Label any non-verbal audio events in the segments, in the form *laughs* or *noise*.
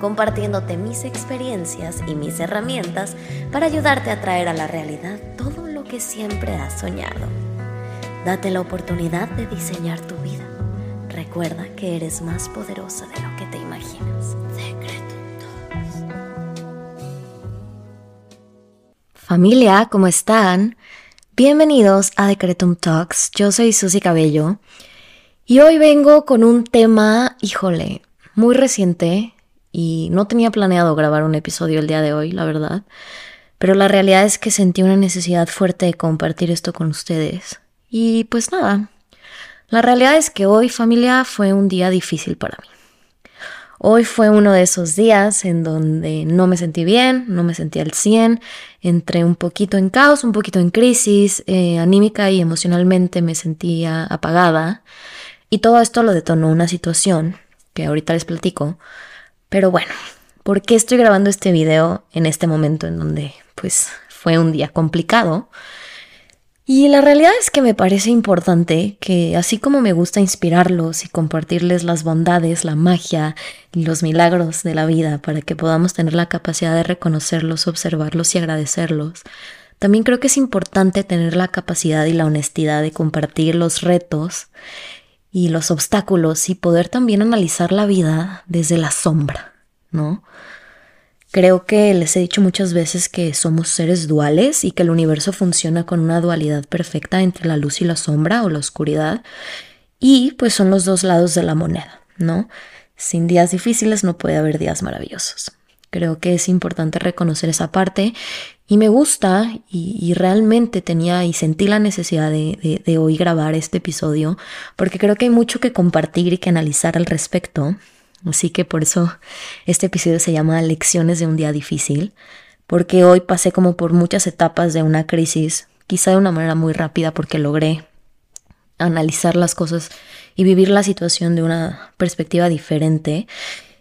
compartiéndote mis experiencias y mis herramientas para ayudarte a traer a la realidad todo lo que siempre has soñado. Date la oportunidad de diseñar tu vida. Recuerda que eres más poderosa de lo que te imaginas. Familia, ¿cómo están? Bienvenidos a Decretum Talks. Yo soy Susy Cabello y hoy vengo con un tema, híjole, muy reciente y no tenía planeado grabar un episodio el día de hoy, la verdad. Pero la realidad es que sentí una necesidad fuerte de compartir esto con ustedes. Y pues nada, la realidad es que hoy familia fue un día difícil para mí. Hoy fue uno de esos días en donde no me sentí bien, no me sentí al 100, entré un poquito en caos, un poquito en crisis, eh, anímica y emocionalmente me sentía apagada. Y todo esto lo detonó una situación que ahorita les platico. Pero bueno, ¿por qué estoy grabando este video en este momento en donde pues fue un día complicado? Y la realidad es que me parece importante que así como me gusta inspirarlos y compartirles las bondades, la magia y los milagros de la vida para que podamos tener la capacidad de reconocerlos, observarlos y agradecerlos, también creo que es importante tener la capacidad y la honestidad de compartir los retos y los obstáculos y poder también analizar la vida desde la sombra, ¿no? Creo que les he dicho muchas veces que somos seres duales y que el universo funciona con una dualidad perfecta entre la luz y la sombra o la oscuridad. Y pues son los dos lados de la moneda, ¿no? Sin días difíciles no puede haber días maravillosos. Creo que es importante reconocer esa parte y me gusta y, realmente tenía y sentí la necesidad de, de hoy grabar este episodio porque creo que hay mucho que compartir y que analizar al respecto. Así que por eso este episodio se llama Lecciones de un día difícil, porque hoy pasé como por muchas etapas de una crisis, quizá de una manera muy rápida porque logré analizar las cosas y vivir la situación de una perspectiva diferente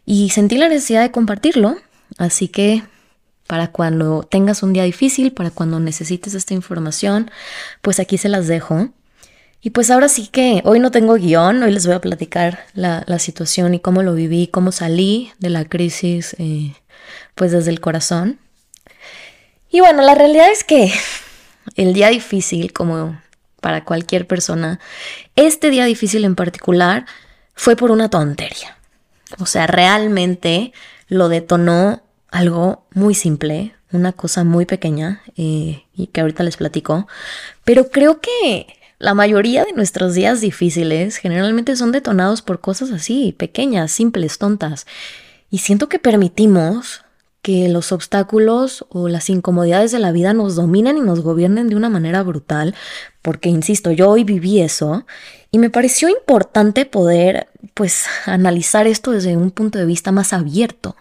y sentí la necesidad de compartirlo, así que para cuando tengas un día difícil, para cuando necesites esta información, pues aquí se las dejo. Y pues ahora sí que hoy no tengo guion, hoy les voy a platicar la, situación y cómo lo viví, cómo salí de la crisis, eh, pues desde el corazón. Y bueno, la realidad es que el día difícil, como para cualquier persona, este día difícil en particular fue por una tontería. O sea, realmente lo detonó algo muy simple, una cosa muy pequeña eh, y que ahorita les platico, pero creo que la mayoría de nuestros días difíciles generalmente son detonados por cosas así, pequeñas, simples, tontas. Y siento que permitimos que los obstáculos o las incomodidades de la vida nos dominen y nos gobiernen de una manera brutal, porque, insisto, yo hoy viví eso y me pareció importante poder, pues, analizar esto desde un punto de vista más abierto.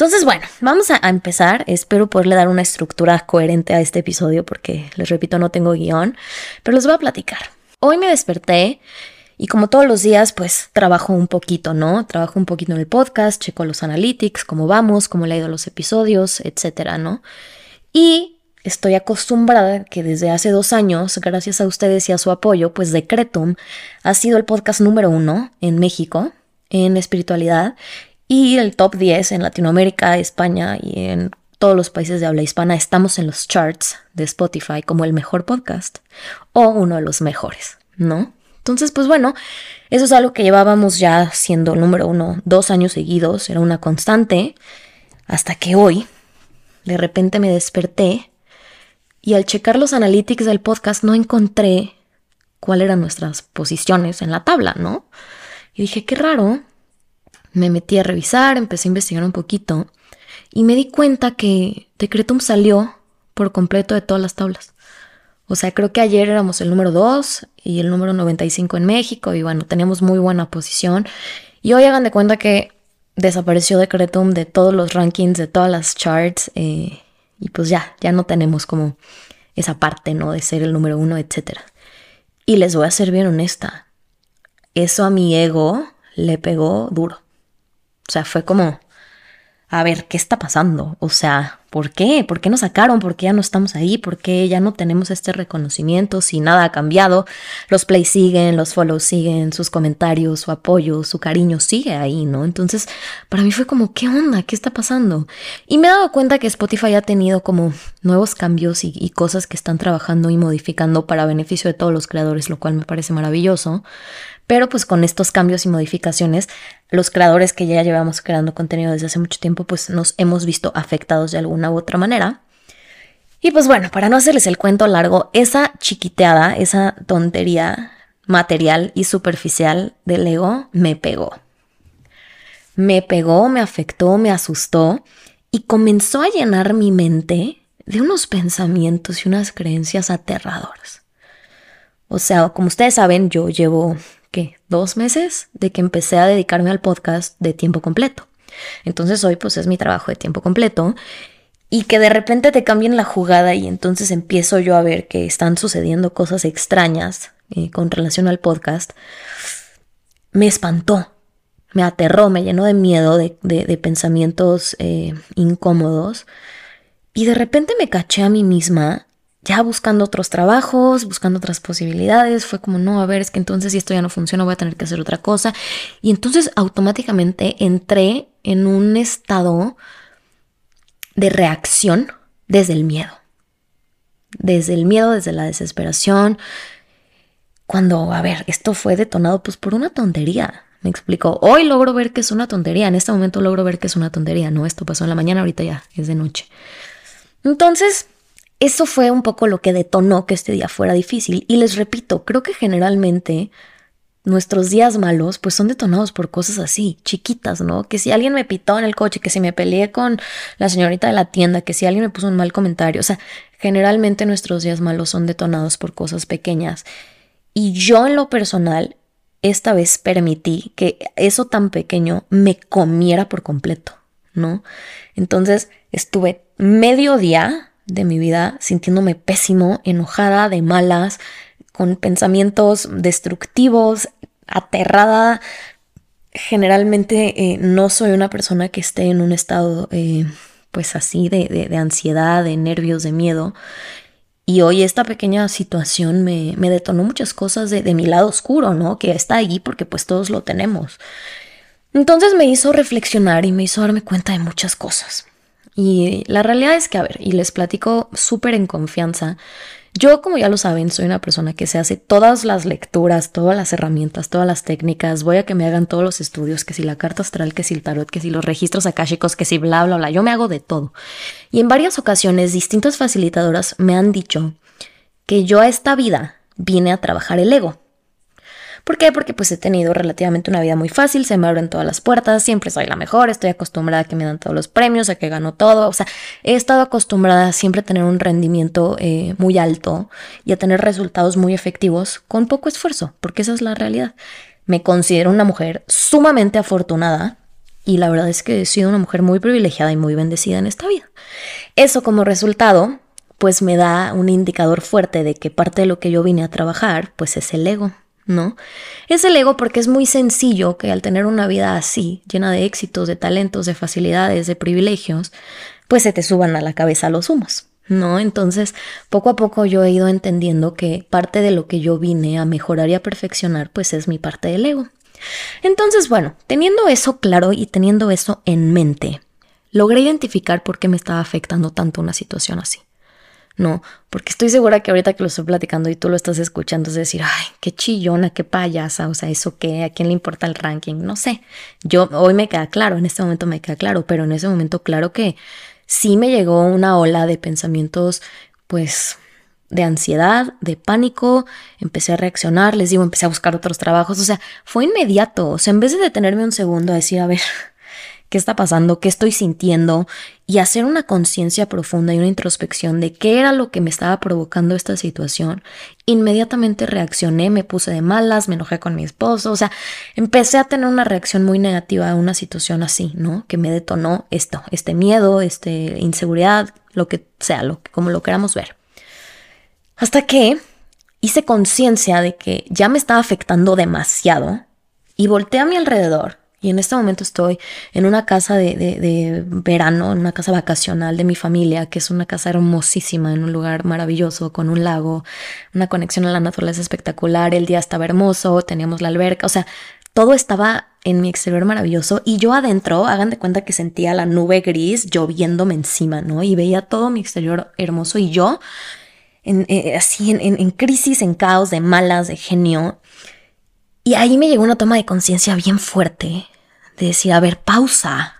Entonces, bueno, vamos a, empezar. Espero poderle dar una estructura coherente a este episodio porque, les repito, no tengo guion, pero les voy a platicar. Hoy me desperté y como todos los días, pues trabajo un poquito, ¿no? Trabajo un poquito en el podcast, checo los analytics, cómo vamos, cómo le ha ido los episodios, etcétera, ¿no? Y estoy acostumbrada que desde hace dos años, gracias a ustedes y a su apoyo, pues Decretum ha sido el podcast número uno en México en espiritualidad y el top 10 en Latinoamérica, España y en todos los países de habla hispana estamos en los charts de Spotify como el mejor podcast o uno de los mejores, ¿no? Entonces, pues bueno, eso es algo que llevábamos ya siendo número uno dos años seguidos, era una constante, hasta que hoy, de repente me desperté y al checar los analytics del podcast no encontré cuáles eran nuestras posiciones en la tabla, ¿no? Y dije, qué raro, me metí a revisar, empecé a investigar un poquito y me di cuenta que Decretum salió por completo de todas las tablas. O sea, creo que ayer éramos el número 2 y el número 95 en México y bueno, teníamos muy buena posición. Y hoy hagan de cuenta que desapareció Decretum de todos los rankings, de todas las charts. Eh, Y pues ya, ya no tenemos como esa parte, ¿no? De ser el número uno, etc. Y les voy a ser bien honesta, eso a mi ego le pegó duro. O sea, fue como, a ver, ¿qué está pasando? O sea, ¿por qué? ¿Por qué nos sacaron? ¿Por qué ya no estamos ahí? ¿Por qué ya no tenemos este reconocimiento? Si nada ha cambiado, los plays siguen, los follows siguen, sus comentarios, su apoyo, su cariño sigue ahí, ¿no? Entonces, para mí fue como, ¿qué onda? ¿Qué está pasando? Y me he dado cuenta que Spotify ha tenido como nuevos cambios y, y cosas que están trabajando y modificando para beneficio de todos los creadores, lo cual me parece maravilloso. Pero pues con estos cambios y modificaciones, los creadores que ya llevamos creando contenido desde hace mucho tiempo, pues nos hemos visto afectados de alguna u otra manera. Y pues bueno, para no hacerles el cuento largo, esa chiquiteada, esa tontería material y superficial del ego me pegó. Me pegó, me afectó, me asustó y comenzó a llenar mi mente de unos pensamientos y unas creencias aterradoras. O sea, como ustedes saben, yo llevo ¿qué? Dos meses de que empecé a dedicarme al podcast de tiempo completo. Entonces hoy pues es mi trabajo de tiempo completo y que de repente te cambien la jugada y entonces empiezo yo a ver que están sucediendo cosas extrañas eh, con relación al podcast, me espantó, me aterró, me llenó de miedo, de, pensamientos eh, incómodos y de repente me caché a mí misma ya buscando otros trabajos, buscando otras posibilidades, fue como, no, a ver, es que entonces si esto ya no funciona, voy a tener que hacer otra cosa. Y entonces automáticamente entré en un estado de reacción desde el miedo. Desde el miedo, desde la desesperación. Cuando, a ver, esto fue detonado pues por una tontería. Me explico. Hoy logro ver que es una tontería. En este momento logro ver que es una tontería. No, esto pasó en la mañana, ahorita ya es de noche. Entonces, eso fue un poco lo que detonó que este día fuera difícil. Y les repito, creo que generalmente nuestros días malos pues son detonados por cosas así, chiquitas, ¿no? Que si alguien me pitó en el coche, que si me peleé con la señorita de la tienda, que si alguien me puso un mal comentario, o sea, generalmente nuestros días malos son detonados por cosas pequeñas. Y yo en lo personal, esta vez permití que eso tan pequeño me comiera por completo, ¿no? Entonces estuve medio día de mi vida sintiéndome pésimo, enojada, de malas, con pensamientos destructivos, aterrada. Generalmente eh, no soy una persona que esté en un estado eh, pues así de, de, ansiedad, de nervios, de miedo. Y hoy esta pequeña situación me, me detonó muchas cosas de, de, mi lado oscuro, ¿no? Que está allí porque pues todos lo tenemos. Entonces me hizo reflexionar y me hizo darme cuenta de muchas cosas. Y la realidad es que, a ver, y les platico súper en confianza, yo, como ya lo saben, soy una persona que se hace todas las lecturas, todas las herramientas, todas las técnicas. Voy a que me hagan todos los estudios, que si la carta astral, que si el tarot, que si los registros akáshicos, que si bla, bla, bla. Yo me hago de todo. Y en varias ocasiones, distintas facilitadoras me han dicho que yo a esta vida vine a trabajar el ego. ¿Por qué? Porque pues he tenido relativamente una vida muy fácil, se me abren todas las puertas, siempre soy la mejor, estoy acostumbrada a que me dan todos los premios, a que gano todo, o sea, he estado acostumbrada a siempre tener un rendimiento eh, muy alto y a tener resultados muy efectivos con poco esfuerzo, porque esa es la realidad. Me considero una mujer sumamente afortunada y la verdad es que he sido una mujer muy privilegiada y muy bendecida en esta vida. Eso como resultado pues me da un indicador fuerte de que parte de lo que yo vine a trabajar pues es el ego. ¿No? Es el ego porque es muy sencillo que al tener una vida así, llena de éxitos, de talentos, de facilidades, de privilegios, pues se te suban a la cabeza los humos, ¿no? Entonces, poco a poco yo he ido entendiendo que parte de lo que yo vine a mejorar y a perfeccionar, pues es mi parte del ego. Entonces, bueno, teniendo eso claro y teniendo eso en mente, logré identificar por qué me estaba afectando tanto una situación así. No, porque estoy segura que ahorita que lo estoy platicando y tú lo estás escuchando es decir, ay, qué chillona, qué payasa, o sea, eso qué, a quién le importa el ranking, no sé. Yo hoy me queda claro, en este momento me queda claro, pero en ese momento claro que sí me llegó una ola de pensamientos, pues de ansiedad, de pánico, empecé a reaccionar, les digo, empecé a buscar otros trabajos, o sea, fue inmediato, o sea, en vez de detenerme un segundo a decir, a ver, qué está pasando, qué estoy sintiendo y hacer una conciencia profunda y una introspección de qué era lo que me estaba provocando esta situación, inmediatamente reaccioné, me puse de malas, me enojé con mi esposo, o sea, empecé a tener una reacción muy negativa a una situación así, ¿no? Que me detonó esto, este miedo, este inseguridad, lo que sea, lo, como lo queramos ver. Hasta que hice conciencia de que ya me estaba afectando demasiado y volteé a mi alrededor. Y en este momento estoy en una casa de, de, verano, en una casa vacacional de mi familia, que es una casa hermosísima, en un lugar maravilloso, con un lago, una conexión a la naturaleza espectacular. El día estaba hermoso, teníamos la alberca, o sea, todo estaba en mi exterior maravilloso y yo adentro, hagan de cuenta que sentía la nube gris lloviéndome encima, ¿no? Y veía todo mi exterior hermoso y yo eh, así en, crisis, en caos, de malas, de genio. Y ahí me llegó una toma de conciencia bien fuerte de decir, a ver, pausa.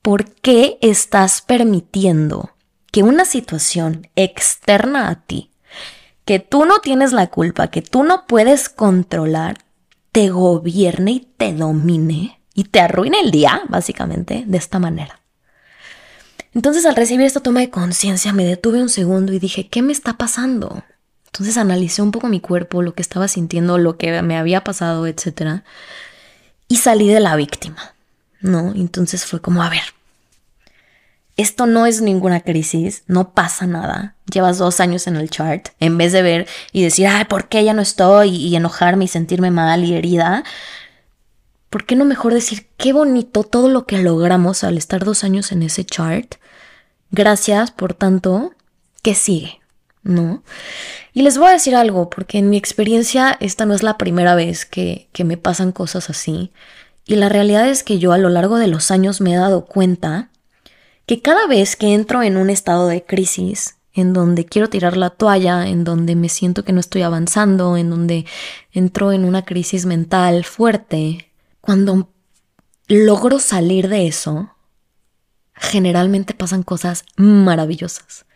¿Por qué estás permitiendo que una situación externa a ti, que tú no tienes la culpa, que tú no puedes controlar, te gobierne y te domine y te arruine el día, básicamente, de esta manera? Entonces al recibir esta toma de conciencia me detuve un segundo y dije, ¿qué me está pasando? Entonces analicé un poco mi cuerpo, lo que estaba sintiendo, lo que me había pasado, etc. Y salí de la víctima, ¿no? Entonces fue como, a ver, esto no es ninguna crisis, no pasa nada. Llevas dos años en el chart. En vez de ver y decir, ay, ¿por qué ya no estoy? Y enojarme y sentirme mal y herida, ¿por qué no mejor decir qué bonito todo lo que logramos al estar dos años en ese chart? Gracias, por tanto, ¿qué sigue? ¿No? Y les voy a decir algo, porque en mi experiencia esta no es la primera vez que, que me pasan cosas así. Y la realidad es que yo a lo largo de los años me he dado cuenta que cada vez que entro en un estado de crisis, en donde quiero tirar la toalla, en donde me siento que no estoy avanzando, en donde entro en una crisis mental fuerte, cuando logro salir de eso, generalmente pasan cosas maravillosas.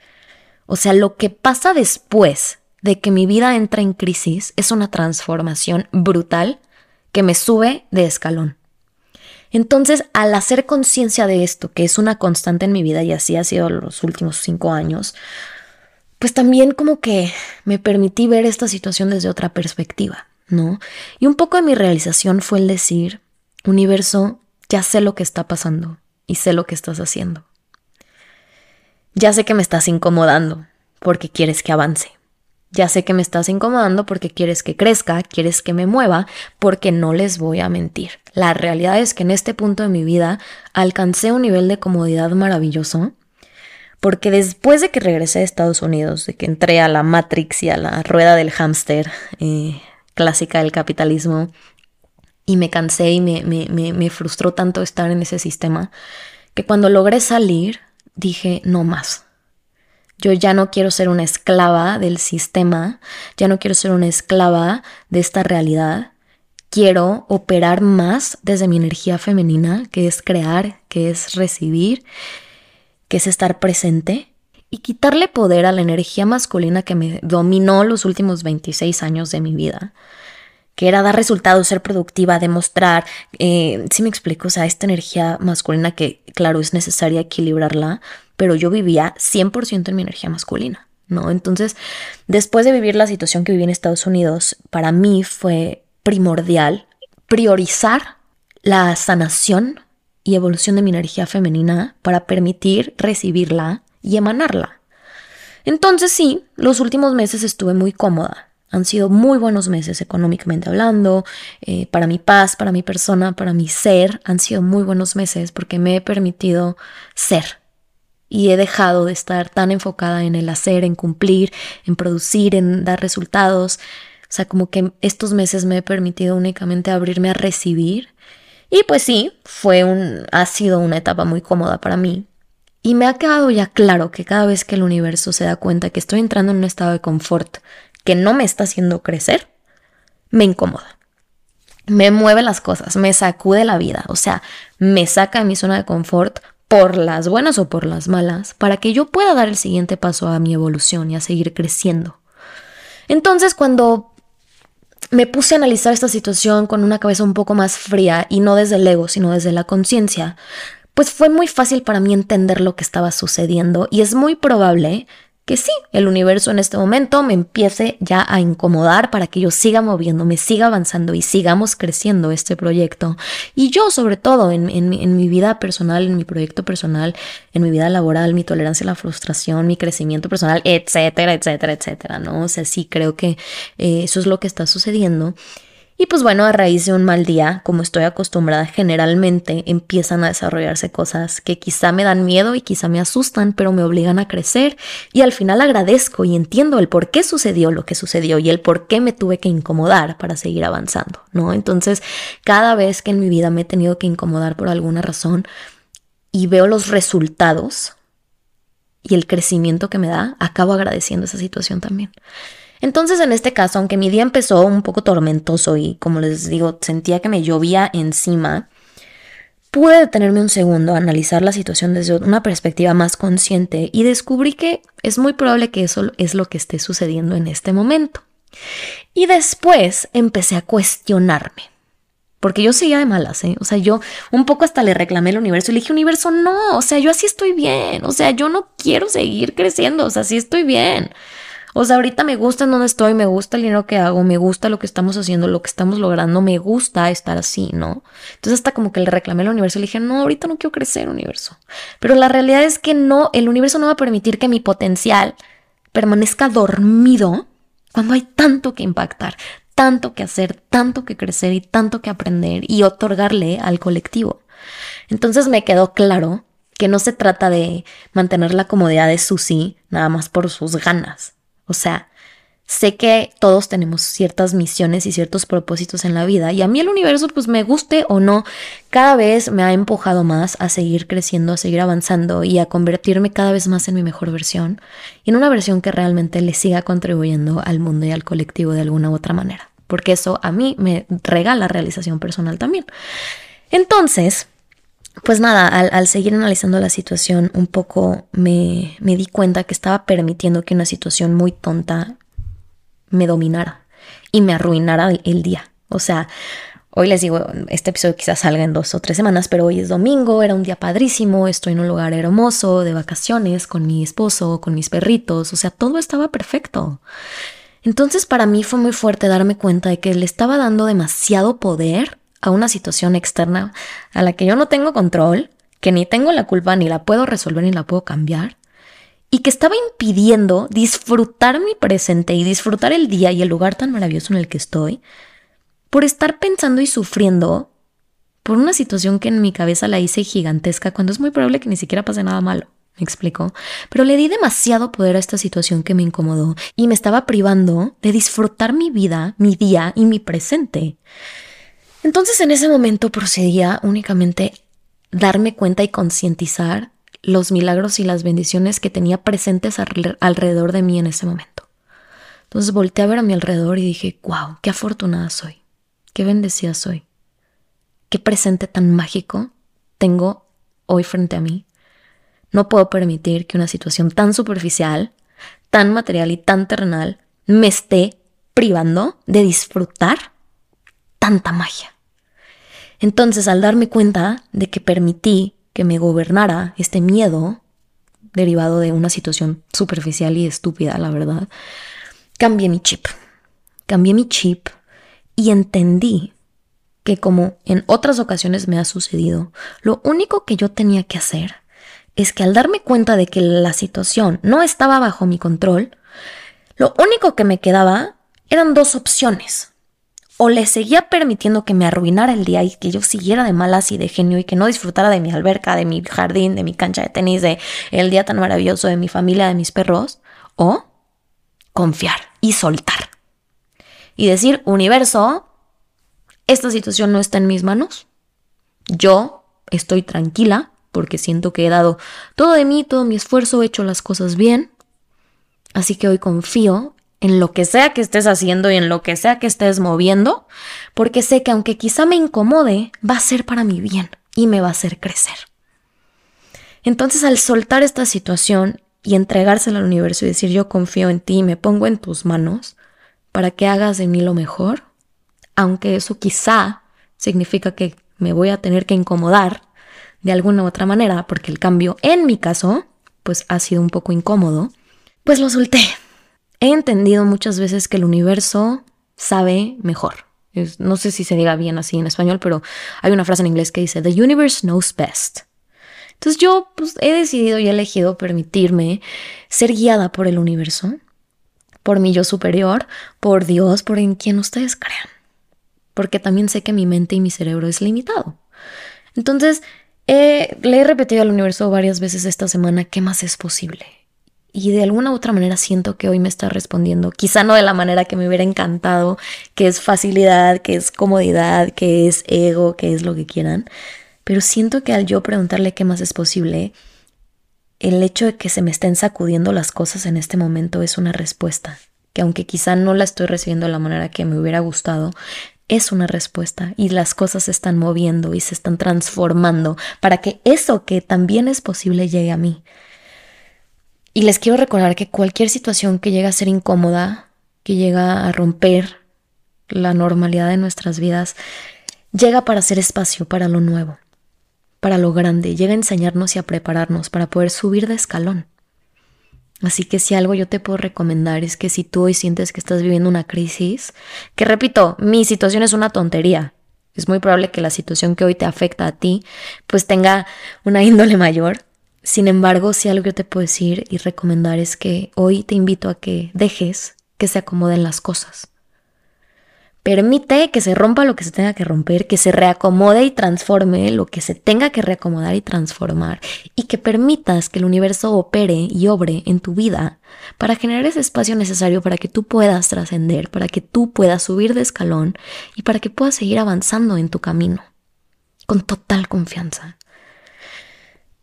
O sea, lo que pasa después de que mi vida entra en crisis es una transformación brutal que me sube de escalón. Entonces, al hacer conciencia de esto, que es una constante en mi vida y así ha sido los últimos cinco años, pues también como que me permití ver esta situación desde otra perspectiva. ¿no? Y un poco de mi realización fue el decir, universo, ya sé lo que está pasando y sé lo que estás haciendo. Ya sé que me estás incomodando porque quieres que avance. Ya sé que me estás incomodando porque quieres que crezca, quieres que me mueva, porque no les voy a mentir. La realidad es que en este punto de mi vida alcancé un nivel de comodidad maravilloso, porque después de que regresé a Estados Unidos, de que entré a la Matrix y a la rueda del hámster, eh, clásica del capitalismo y me cansé y me, me, frustró tanto estar en ese sistema que cuando logré salir dije no más. Yo ya no quiero ser una esclava del sistema, ya no quiero ser una esclava de esta realidad. Quiero operar más desde mi energía femenina, que es crear, que es recibir, que es estar presente y quitarle poder a la energía masculina que me dominó los últimos 26 años de mi vida, que era dar resultados, ser productiva, demostrar, eh, si me explico, o sea, esta energía masculina que, claro, es necesaria equilibrarla, pero yo vivía 100% en mi energía masculina, ¿no? Entonces, después de vivir la situación que viví en Estados Unidos, para mí fue primordial priorizar la sanación y evolución de mi energía femenina para permitir recibirla y emanarla. Entonces sí, los últimos meses estuve muy cómoda. Han sido muy buenos meses económicamente hablando, eh, para mi paz, para mi persona, para mi ser. Han sido muy buenos meses porque me he permitido ser. Y he dejado de estar tan enfocada en el hacer, en cumplir, en producir, en dar resultados. O sea, como que estos meses me he permitido únicamente abrirme a recibir. Y pues sí, fue un, ha sido una etapa muy cómoda para mí, y me ha quedado ya claro que cada vez que el universo se da cuenta que estoy entrando en un estado de confort que no me está haciendo crecer, me incomoda. Me mueve las cosas, me sacude la vida, o sea, me saca de mi zona de confort por las buenas o por las malas, para que yo pueda dar el siguiente paso a mi evolución y a seguir creciendo. Entonces, cuando me puse a analizar esta situación con una cabeza un poco más fría y no desde el ego, sino desde la conciencia, pues fue muy fácil para mí entender lo que estaba sucediendo y es muy probable que sí, el universo en este momento me empiece ya a incomodar para que yo siga moviéndome, siga avanzando y sigamos creciendo este proyecto. Y yo sobre todo en, mi vida personal, en mi proyecto personal, en mi vida laboral, mi tolerancia a la frustración, mi crecimiento personal, etcétera, etcétera, etcétera, ¿no? O sea, sí creo que eh, eso es lo que está sucediendo. Y pues bueno, a raíz de un mal día, como estoy acostumbrada, generalmente empiezan a desarrollarse cosas que quizá me dan miedo y quizá me asustan, pero me obligan a crecer. Y al final agradezco y entiendo el por qué sucedió lo que sucedió y el por qué me tuve que incomodar para seguir avanzando, ¿no? Entonces, cada vez que en mi vida me he tenido que incomodar por alguna razón y veo los resultados y el crecimiento que me da, acabo agradeciendo esa situación también. Entonces, en este caso, aunque mi día empezó un poco tormentoso y, como les digo, sentía que me llovía encima, pude detenerme un segundo a analizar la situación desde una perspectiva más consciente y descubrí que es muy probable que eso es lo que esté sucediendo en este momento. Y después empecé a cuestionarme. Porque yo seguía de malas, ¿eh? O sea, yo un poco hasta le reclamé al universo y le dije, universo, no, o sea, yo así estoy bien, o sea, yo no quiero seguir creciendo, o sea, así estoy bien. O sea, ahorita me gusta en donde estoy, me gusta el dinero que hago, me gusta lo que estamos haciendo, lo que estamos logrando, me gusta estar así, ¿no? Entonces hasta como que le reclamé al universo y le dije, no, ahorita no quiero crecer, universo. Pero la realidad es que no, el universo no va a permitir que mi potencial permanezca dormido cuando hay tanto que impactar, tanto que hacer, tanto que crecer y tanto que aprender y otorgarle al colectivo. Entonces me quedó claro que no se trata de mantener la comodidad de Susi nada más por sus ganas o sea, sé que todos tenemos ciertas misiones y ciertos propósitos en la vida y a mí el universo, pues me guste o no, cada vez me ha empujado más a seguir creciendo, a seguir avanzando y a convertirme cada vez más en mi mejor versión y en una versión que realmente le siga contribuyendo al mundo y al colectivo de alguna u otra manera, porque eso a mí me regala realización personal también. Entonces, pues nada, al, seguir analizando la situación un poco me, di cuenta que estaba permitiendo que una situación muy tonta me dominara y me arruinara el, día. O sea, Hoy les digo, este episodio quizás salga en dos o tres semanas, pero hoy es domingo, era un día padrísimo, estoy en un lugar hermoso, de vacaciones, con mi esposo, con mis perritos, o sea, todo estaba perfecto. Entonces para mí fue muy fuerte darme cuenta de que le estaba dando demasiado poder a una situación externa a la que yo no tengo control, que ni tengo la culpa, ni la puedo resolver, ni la puedo cambiar, y que estaba impidiendo disfrutar mi presente y disfrutar el día y el lugar tan maravilloso en el que estoy, por estar pensando y sufriendo por una situación que en mi cabeza la hice gigantesca cuando es muy probable que ni siquiera pase nada malo. ¿Me explico? Pero le di demasiado poder a esta situación que me incomodó y me estaba privando de disfrutar mi vida, mi día y mi presente. Entonces en ese momento procedía únicamente darme cuenta y concientizar los milagros y las bendiciones que tenía presentes alrededor de mí en ese momento. Entonces volteé a ver a mi alrededor y dije, wow, qué afortunada soy, qué bendecida soy, qué presente tan mágico tengo hoy frente a mí. No puedo permitir que una situación tan superficial, tan material y tan terrenal me esté privando de disfrutar tanta magia. Entonces, al darme cuenta de que permití que me gobernara este miedo derivado de una situación superficial y estúpida, la verdad, cambié mi chip. Cambié mi chip y entendí que como en otras ocasiones me ha sucedido, lo único que yo tenía que hacer es que al darme cuenta de que la situación no estaba bajo mi control, lo único que me quedaba eran dos opciones o le seguía permitiendo que me arruinara el día y que yo siguiera de malas y de genio y que no disfrutara de mi alberca, de mi jardín, de mi cancha de tenis, de el día tan maravilloso de mi familia, de mis perros, o confiar y soltar. Y decir, universo, esta situación no está en mis manos. Yo estoy tranquila porque siento que he dado todo de mí, todo mi esfuerzo, he hecho las cosas bien. Así que hoy confío en lo que sea que estés haciendo y en lo que sea que estés moviendo, porque sé que aunque quizá me incomode, va a ser para mi bien y me va a hacer crecer. Entonces al soltar esta situación y entregársela al universo y decir yo confío en ti me pongo en tus manos para que hagas de mí lo mejor, aunque eso quizá significa que me voy a tener que incomodar de alguna u otra manera, porque el cambio en mi caso, pues ha sido un poco incómodo, Pues lo solté. He entendido muchas veces que el universo sabe mejor. no sé si se diga bien así en español, pero hay una frase en inglés que dice, The universe knows best. Entonces yo pues, he decidido y he elegido permitirme ser guiada por el universo, por mi yo superior, por Dios, por en quien ustedes crean. Porque también sé que mi mente y mi cerebro es limitado. Entonces, le he repetido al universo varias veces esta semana qué más es posible. Y de alguna u otra manera siento que hoy me está respondiendo, quizá no de la manera que me hubiera encantado, que es facilidad, que es comodidad, que es ego, que es lo que quieran, pero siento que al yo preguntarle qué más es posible, el hecho de que se me estén sacudiendo las cosas en este momento es una respuesta, que aunque quizá no la estoy recibiendo de la manera que me hubiera gustado, es una respuesta y las cosas se están moviendo y se están transformando para que eso que también es posible llegue a mí. Y les quiero recordar que cualquier situación que llega a ser incómoda, que llega a romper la normalidad de nuestras vidas, llega para hacer espacio para lo nuevo para lo grande, llega a enseñarnos y a prepararnos para poder subir de escalón. Así que si algo yo te puedo recomendar es que si tú hoy sientes que estás viviendo una crisis, que repito, mi situación es una tontería. Es muy probable que la situación que hoy te afecta a ti pues tenga una índole mayor. Sin embargo, si algo yo te puedo decir y recomendar es que hoy te invito a que dejes que se acomoden las cosas. Permite que se rompa lo que se tenga que romper, que se reacomode y transforme lo que se tenga que reacomodar y transformar, y que permitas que el universo opere y obre en tu vida para generar ese espacio necesario para que tú puedas trascender, para que tú puedas subir de escalón y para que puedas seguir avanzando en tu camino, con total confianza.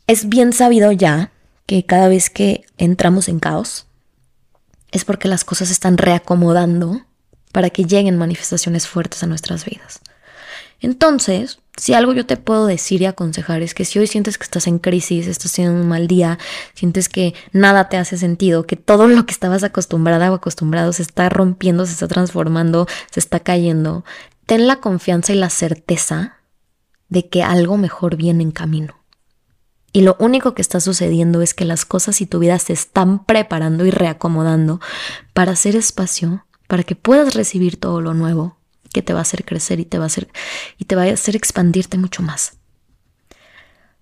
Es bien sabido ya que cada vez que entramos en caos, es porque las cosas están reacomodando para que lleguen manifestaciones fuertes a nuestras vidas. Entonces, si algo yo te puedo decir y aconsejar es que si hoy sientes que estás en crisis, estás teniendo un mal día, sientes que nada te hace sentido, que todo lo que estabas acostumbrada o acostumbrado se está rompiendo, se está transformando, se está cayendo, ten la confianza y la certeza de que algo mejor viene en camino. Y lo único que está sucediendo es que las cosas y tu vida se están preparando y reacomodando para hacer espacio para que puedas recibir todo lo nuevo que te va a hacer crecer y te va a hacer y te va a hacer expandirte mucho más.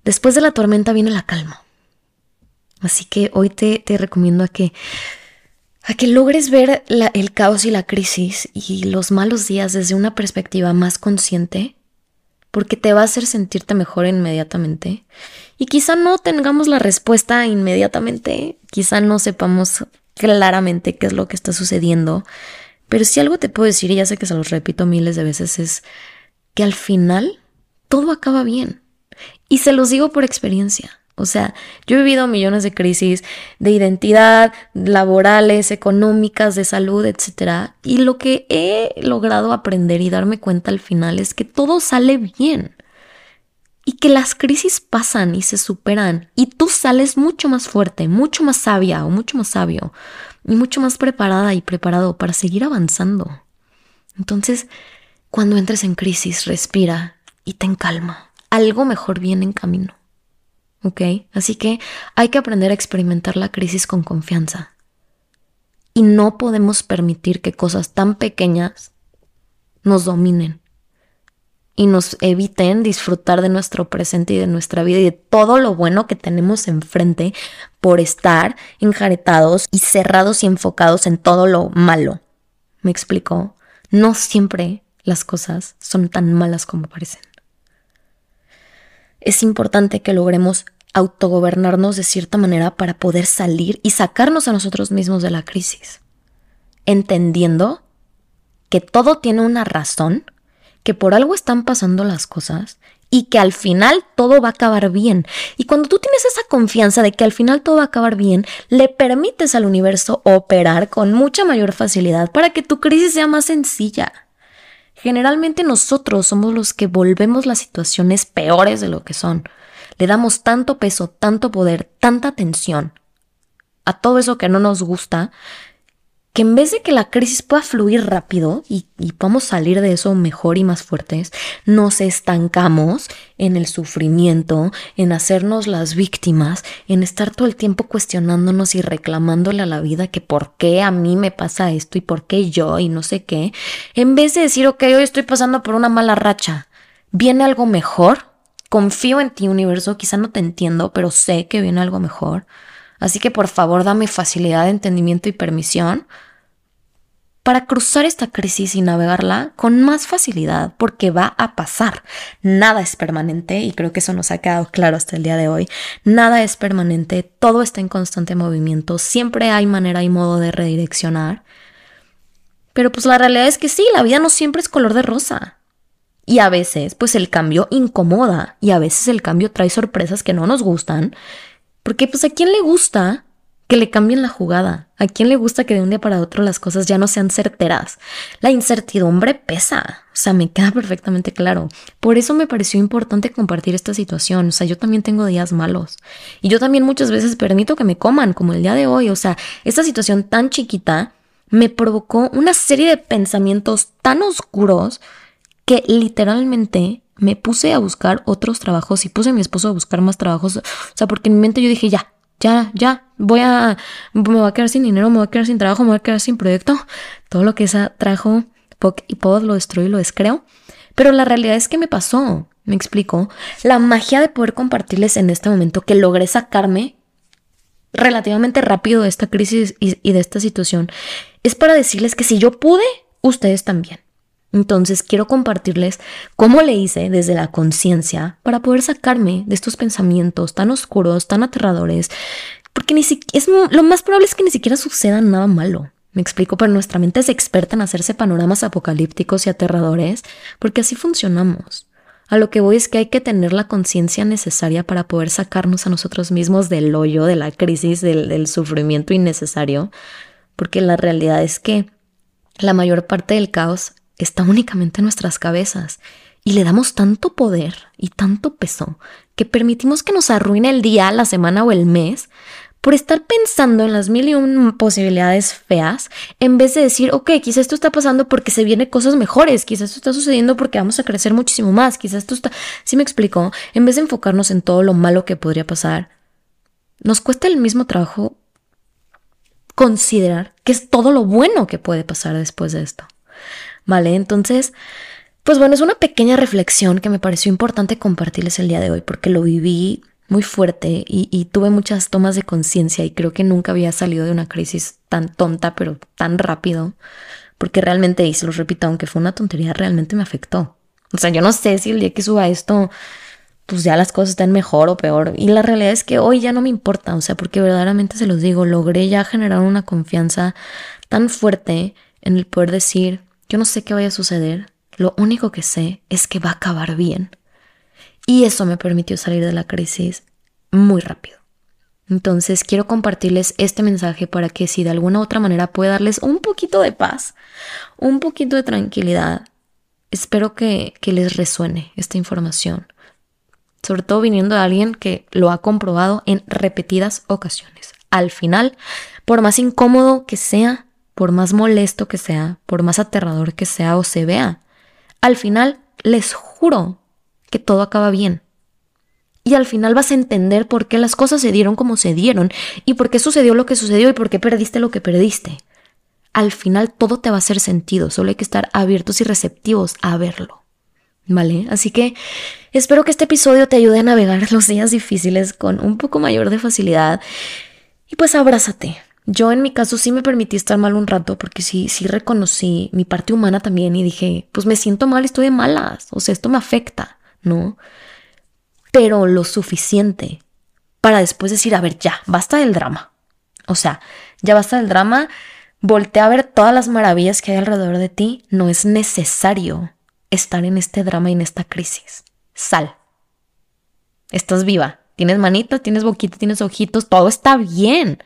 Después de la tormenta viene la calma. Así que hoy te, te recomiendo a que a que logres ver el caos y la crisis y los malos días desde una perspectiva más consciente, porque te va a hacer sentirte mejor inmediatamente. Y quizá no tengamos la respuesta inmediatamente, quizá no sepamos claramente qué es lo que está sucediendo. Pero si algo te puedo decir, y ya sé que se los repito miles de veces, es que al final todo acaba bien. Y se los digo por experiencia. O sea, yo he vivido millones de crisis de identidad, laborales, económicas, de salud, etc. Y lo que he logrado aprender y darme cuenta al final es que todo sale bien y que las crisis pasan y se superan y tú sales mucho más fuerte, mucho más sabia o mucho más sabio y mucho más preparada y preparado para seguir avanzando. Entonces, cuando entres en crisis, respira y ten calma. Algo mejor viene en camino. ¿Ok? Así que hay que aprender a experimentar la crisis con confianza. Y no podemos permitir que cosas tan pequeñas nos dominen y nos eviten disfrutar de nuestro presente y de nuestra vida y de todo lo bueno que tenemos enfrente por estar enjaretados y cerrados y enfocados en todo lo malo. ¿Me explico? No siempre las cosas son tan malas como parecen. Es importante que logremos autogobernarnos de cierta manera para poder salir y sacarnos a nosotros mismos de la crisis, entendiendo que todo tiene una razón que por algo están pasando las cosas y que al final todo va a acabar bien. Y cuando tú tienes esa confianza de que al final todo va a acabar bien, le permites al universo operar con mucha mayor facilidad para que tu crisis sea más sencilla. Generalmente nosotros somos los que volvemos las situaciones peores de lo que son. Le damos tanto peso, tanto poder, tanta atención a todo eso que no nos gusta, que en vez de que la crisis pueda fluir rápido y, y podamos salir de eso mejor y más fuertes, nos estancamos en el sufrimiento, en hacernos las víctimas, en estar todo el tiempo cuestionándonos y reclamándole a la vida que por qué a mí me pasa esto y por qué yo y no sé qué, en vez de decir, ok, hoy estoy pasando por una mala racha, viene algo mejor, confío en ti universo, quizá no te entiendo, pero sé que viene algo mejor. Así que por favor dame facilidad de entendimiento y permisión para cruzar esta crisis y navegarla con más facilidad, porque va a pasar. Nada es permanente y creo que eso nos ha quedado claro hasta el día de hoy. Nada es permanente, todo está en constante movimiento, siempre hay manera y modo de redireccionar. Pero pues la realidad es que sí, la vida no siempre es color de rosa. Y a veces, pues el cambio incomoda y a veces el cambio trae sorpresas que no nos gustan, porque pues a quién le gusta que le cambien la jugada. ¿A quién le gusta que de un día para otro las cosas ya no sean certeras? La incertidumbre pesa, o sea, me queda perfectamente claro. Por eso me pareció importante compartir esta situación, o sea, yo también tengo días malos y yo también muchas veces permito que me coman, como el día de hoy, o sea, esta situación tan chiquita me provocó una serie de pensamientos tan oscuros que literalmente me puse a buscar otros trabajos y puse a mi esposo a buscar más trabajos, o sea, porque en mi mente yo dije, ya, ya, ya, voy a, me voy a quedar sin dinero, me voy a quedar sin trabajo, me voy a quedar sin proyecto. Todo lo que esa trajo y Pod lo destruyo y lo descreo. Pero la realidad es que me pasó, me explico. La magia de poder compartirles en este momento que logré sacarme relativamente rápido de esta crisis y de esta situación es para decirles que si yo pude, ustedes también. Entonces quiero compartirles cómo le hice desde la conciencia para poder sacarme de estos pensamientos tan oscuros, tan aterradores, porque ni es, lo más probable es que ni siquiera suceda nada malo. Me explico, pero nuestra mente es experta en hacerse panoramas apocalípticos y aterradores, porque así funcionamos. A lo que voy es que hay que tener la conciencia necesaria para poder sacarnos a nosotros mismos del hoyo, de la crisis, del, del sufrimiento innecesario, porque la realidad es que la mayor parte del caos está únicamente en nuestras cabezas y le damos tanto poder y tanto peso que permitimos que nos arruine el día, la semana o el mes por estar pensando en las mil y un posibilidades feas, en vez de decir, ok, quizás esto está pasando porque se vienen cosas mejores, quizás esto está sucediendo porque vamos a crecer muchísimo más, quizás esto está... ¿Sí me explico? En vez de enfocarnos en todo lo malo que podría pasar, nos cuesta el mismo trabajo considerar que es todo lo bueno que puede pasar después de esto. ¿Vale? Entonces, pues bueno, es una pequeña reflexión que me pareció importante compartirles el día de hoy porque lo viví muy fuerte y, tuve muchas tomas de conciencia y creo que nunca había salido de una crisis tan tonta, pero tan rápido, porque realmente, y se lo repito, aunque fue una tontería, realmente me afectó. O sea, yo no sé si el día que suba esto, pues ya las cosas están mejor o peor. Y la realidad es que hoy ya no me importa, o sea, porque verdaderamente se los digo, logré ya generar una confianza tan fuerte en el poder decir, yo no sé qué vaya a suceder, lo único que sé es que va a acabar bien. Y eso me permitió salir de la crisis muy rápido. Entonces quiero compartirles este mensaje para que si de alguna u otra manera puede darles un poquito de paz, un poquito de tranquilidad, espero que, que les resuene esta información. Sobre todo viniendo de alguien que lo ha comprobado en repetidas ocasiones. Al final, por más incómodo que sea, por más molesto que sea, por más aterrador que sea o se vea, al final les juro que todo acaba bien. Y al final vas a entender por qué las cosas se dieron como se dieron y por qué sucedió lo que sucedió y por qué perdiste lo que perdiste. Al final todo te va a hacer sentido, solo hay que estar abiertos y receptivos a verlo. ¿Vale? Así que espero que este episodio te ayude a navegar *laughs* los días difíciles con un poco mayor de facilidad. Y pues abrázate, yo en mi caso sí me permití estar mal un rato porque sí, sí reconocí mi parte humana también y dije, pues me siento mal, estoy de malas, o sea, esto me afecta, ¿no? Pero lo suficiente para después decir, a ver, ya, basta del drama. O sea, ya basta del drama, voltea a ver todas las maravillas que hay alrededor de ti, no es necesario estar en este drama y en esta crisis. Sal. Estás viva, tienes manitas, tienes boquita, tienes ojitos, todo está bien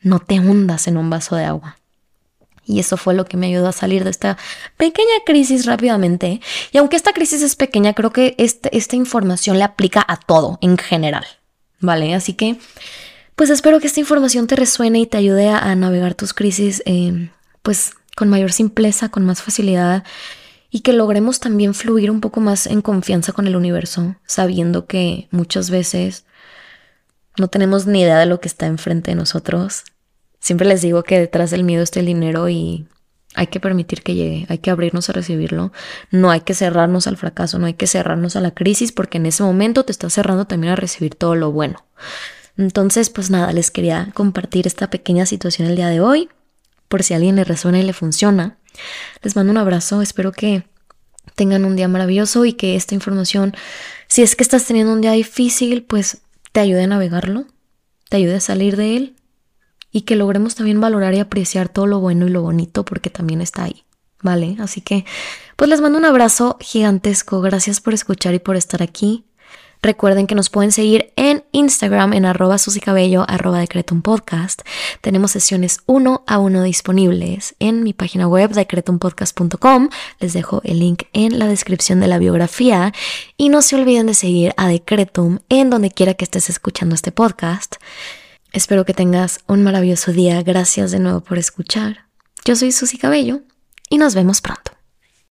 no te hundas en un vaso de agua. Y eso fue lo que me ayudó a salir de esta pequeña crisis rápidamente. Y aunque esta crisis es pequeña, creo que este, esta información le aplica a todo en general. ¿Vale? Así que, Pues espero que esta información te resuene y te ayude a, navegar tus crisis eh, pues con mayor simpleza, con más facilidad y que logremos también fluir un poco más en confianza con el universo, sabiendo que muchas veces no tenemos ni idea de lo que está enfrente de nosotros. Siempre les digo que detrás del miedo está el dinero y hay que permitir que llegue, hay que abrirnos a recibirlo, no hay que cerrarnos al fracaso, no hay que cerrarnos a la crisis porque en ese momento te estás cerrando también a recibir todo lo bueno. Entonces, pues nada, les quería compartir esta pequeña situación el día de hoy, por si a alguien le resuena y le funciona. Les mando un abrazo, espero que tengan un día maravilloso y que esta información, si es que estás teniendo un día difícil, pues te ayude a navegarlo, te ayude a salir de él y que logremos también valorar y apreciar todo lo bueno y lo bonito porque también está ahí, ¿vale? Así que pues les mando un abrazo gigantesco, gracias por escuchar y por estar aquí. Recuerden que nos pueden seguir en Instagram en arroba susicabello, arroba decretum podcast. Tenemos sesiones uno a uno disponibles en mi página web decretumpodcast.com. Les dejo el link en la descripción de la biografía. Y no se olviden de seguir a Decretum en donde quiera que estés escuchando este podcast. Espero que tengas un maravilloso día. Gracias de nuevo por escuchar. Yo soy Susi Cabello y nos vemos pronto.